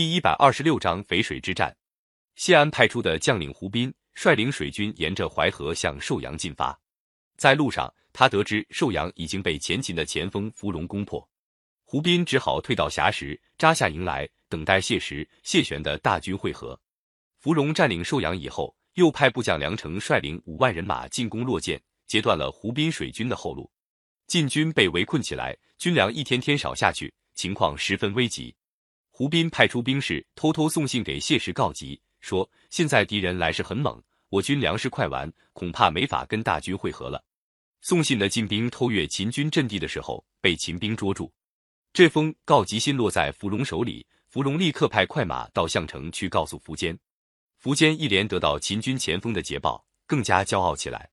第一百二十六章淝水之战。谢安派出的将领胡斌率领水军沿着淮河向寿阳进发。在路上，他得知寿阳已经被前秦的前锋伏龙攻破，胡斌只好退到峡石扎下营来，等待谢石、谢玄的大军会合。伏龙占领寿阳以后，又派部将梁成率领五万人马进攻洛涧，截断了胡斌水军的后路。晋军被围困起来，军粮一天天少下去，情况十分危急。胡斌派出兵士偷偷送信给谢石告急，说现在敌人来势很猛，我军粮食快完，恐怕没法跟大军会合了。送信的晋兵偷越秦军阵地的时候，被秦兵捉住。这封告急信落在伏龙手里，伏龙立刻派快马到项城去告诉苻坚。苻坚一连得到秦军前锋的捷报，更加骄傲起来。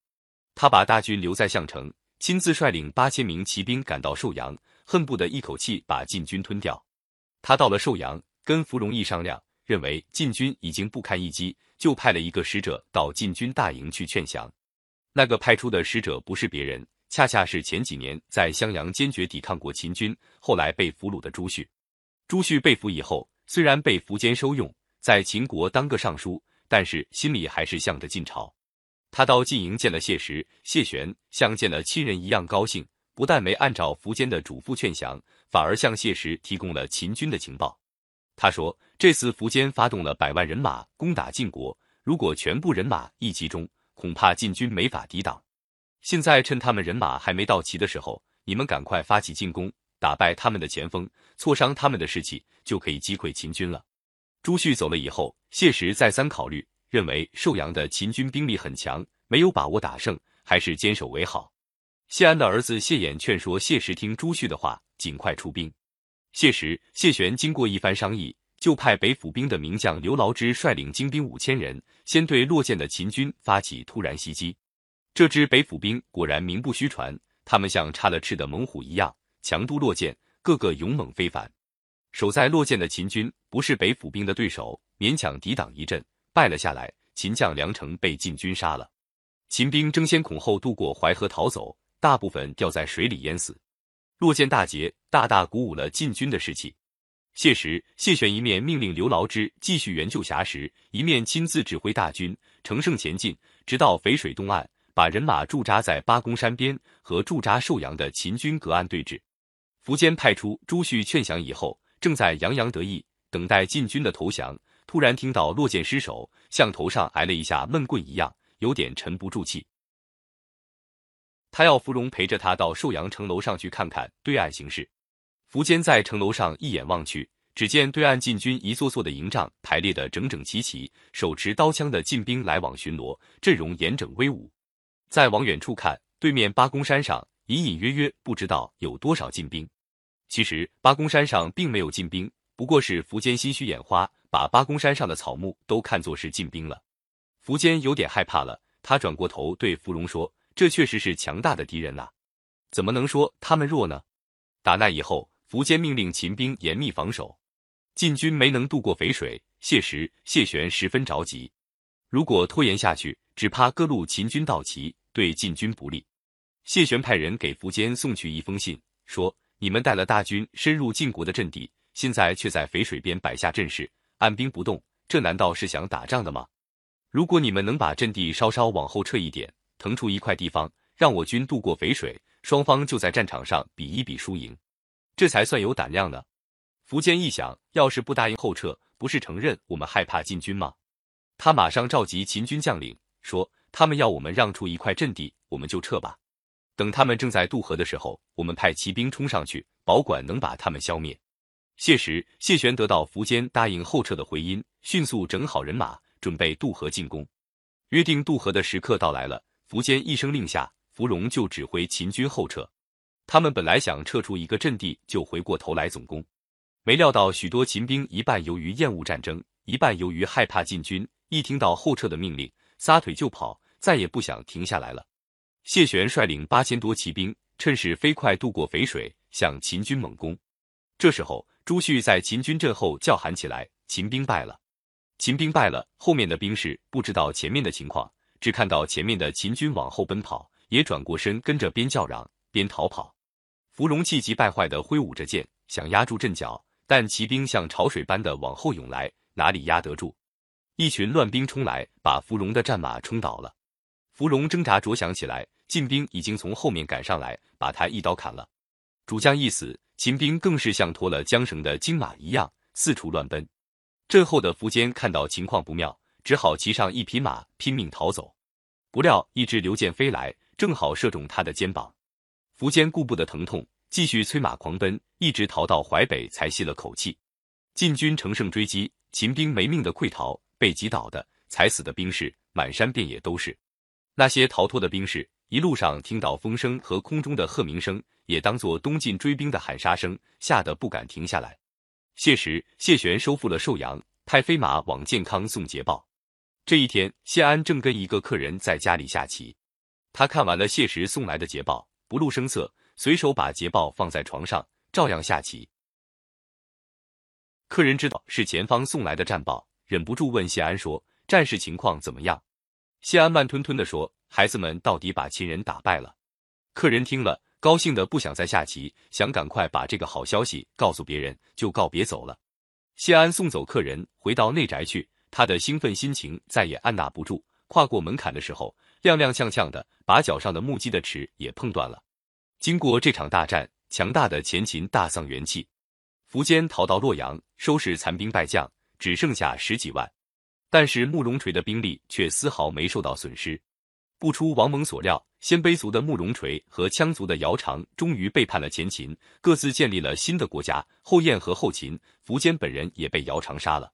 他把大军留在项城，亲自率领八千名骑兵赶到寿阳，恨不得一口气把晋军吞掉。他到了寿阳，跟芙蓉一商量，认为晋军已经不堪一击，就派了一个使者到晋军大营去劝降。那个派出的使者不是别人，恰恰是前几年在襄阳坚决抵抗过秦军，后来被俘虏的朱旭。朱旭被俘以后，虽然被苻坚收用，在秦国当个尚书，但是心里还是向着晋朝。他到晋营见了谢石、谢玄，像见了亲人一样高兴。不但没按照苻坚的嘱咐劝降，反而向谢石提供了秦军的情报。他说：“这次苻坚发动了百万人马攻打晋国，如果全部人马一集中，恐怕晋军没法抵挡。现在趁他们人马还没到齐的时候，你们赶快发起进攻，打败他们的前锋，挫伤他们的士气，就可以击溃秦军了。”朱旭走了以后，谢石再三考虑，认为寿阳的秦军兵力很强，没有把握打胜，还是坚守为好。谢安的儿子谢衍劝说谢石听朱旭的话，尽快出兵。谢石、谢玄经过一番商议，就派北府兵的名将刘牢之率领精兵五千人，先对落涧的秦军发起突然袭击。这支北府兵果然名不虚传，他们像插了翅的猛虎一样，强渡落涧，个个勇猛非凡。守在落涧的秦军不是北府兵的对手，勉强抵挡一阵，败了下来。秦将梁成被晋军杀了，秦兵争先恐后渡过淮河逃走。大部分掉在水里淹死，落涧大捷，大大鼓舞了晋军的士气。谢石、谢玄一面命令刘牢之继续援救峡石，一面亲自指挥大军乘胜前进，直到淝水东岸，把人马驻扎在八公山边，和驻扎寿阳的秦军隔岸对峙。苻坚派出朱旭劝降以后，正在洋洋得意，等待晋军的投降，突然听到落涧失手，像头上挨了一下闷棍一样，有点沉不住气。他要芙蓉陪着他到寿阳城楼上去看看对岸形势。苻坚在城楼上一眼望去，只见对岸晋军一座座的营帐排列的整整齐齐，手持刀枪的晋兵来往巡逻，阵容严整威武。再往远处看，对面八公山上隐隐约约不知道有多少晋兵。其实八公山上并没有晋兵，不过是苻坚心虚眼花，把八公山上的草木都看作是晋兵了。苻坚有点害怕了，他转过头对芙蓉说。这确实是强大的敌人呐，怎么能说他们弱呢？打那以后，苻坚命令秦兵严密防守，晋军没能渡过淝水，谢石、谢玄十分着急。如果拖延下去，只怕各路秦军到齐，对晋军不利。谢玄派人给苻坚送去一封信，说：“你们带了大军深入晋国的阵地，现在却在淝水边摆下阵势，按兵不动，这难道是想打仗的吗？如果你们能把阵地稍稍往后撤一点。”腾出一块地方，让我军渡过淝水，双方就在战场上比一比输赢，这才算有胆量呢。苻坚一想，要是不答应后撤，不是承认我们害怕进军吗？他马上召集秦军将领，说：“他们要我们让出一块阵地，我们就撤吧。等他们正在渡河的时候，我们派骑兵冲上去，保管能把他们消灭。”谢时、谢玄得到苻坚答应后撤的回音，迅速整好人马，准备渡河进攻。约定渡河的时刻到来了。苻坚一声令下，芙蓉就指挥秦军后撤。他们本来想撤出一个阵地就回过头来总攻，没料到许多秦兵一半由于厌恶战争，一半由于害怕晋军，一听到后撤的命令，撒腿就跑，再也不想停下来了。谢玄率领八千多骑兵，趁势飞快渡过淝水，向秦军猛攻。这时候，朱旭在秦军阵后叫喊起来：“秦兵败了！秦兵败了！”后面的兵士不知道前面的情况。只看到前面的秦军往后奔跑，也转过身跟着边叫嚷边逃跑。芙蓉气急败坏的挥舞着剑，想压住阵脚，但骑兵像潮水般的往后涌来，哪里压得住？一群乱兵冲来，把芙蓉的战马冲倒了。芙蓉挣扎着想起来，晋兵已经从后面赶上来，把他一刀砍了。主将一死，秦兵更是像脱了缰绳的金马一样四处乱奔。阵后的苻坚看到情况不妙，只好骑上一匹马拼命逃走。不料一支流箭飞来，正好射中他的肩膀。苻坚顾不得疼痛，继续催马狂奔，一直逃到淮北才吸了口气。晋军乘胜追击，秦兵没命的溃逃，被击倒的、踩死的兵士满山遍野都是。那些逃脱的兵士，一路上听到风声和空中的鹤鸣声，也当作东晋追兵的喊杀声，吓得不敢停下来。谢时，谢玄收复了寿阳，派飞马往建康送捷报。这一天，谢安正跟一个客人在家里下棋，他看完了谢石送来的捷报，不露声色，随手把捷报放在床上，照样下棋。客人知道是前方送来的战报，忍不住问谢安说：“战事情况怎么样？”谢安慢吞吞地说：“孩子们到底把秦人打败了。”客人听了，高兴的不想再下棋，想赶快把这个好消息告诉别人，就告别走了。谢安送走客人，回到内宅去，他的兴奋心情再也按捺不住，跨过门槛的时候，踉踉跄跄的，把脚上的木屐的齿也碰断了。经过这场大战，强大的前秦大丧元气，苻坚逃到洛阳，收拾残兵败将，只剩下十几万。但是慕容垂的兵力却丝毫没受到损失。不出王蒙所料，鲜卑族的慕容垂和羌族的姚苌终于背叛了前秦，各自建立了新的国家。后燕和后秦，苻坚本人也被姚苌杀了。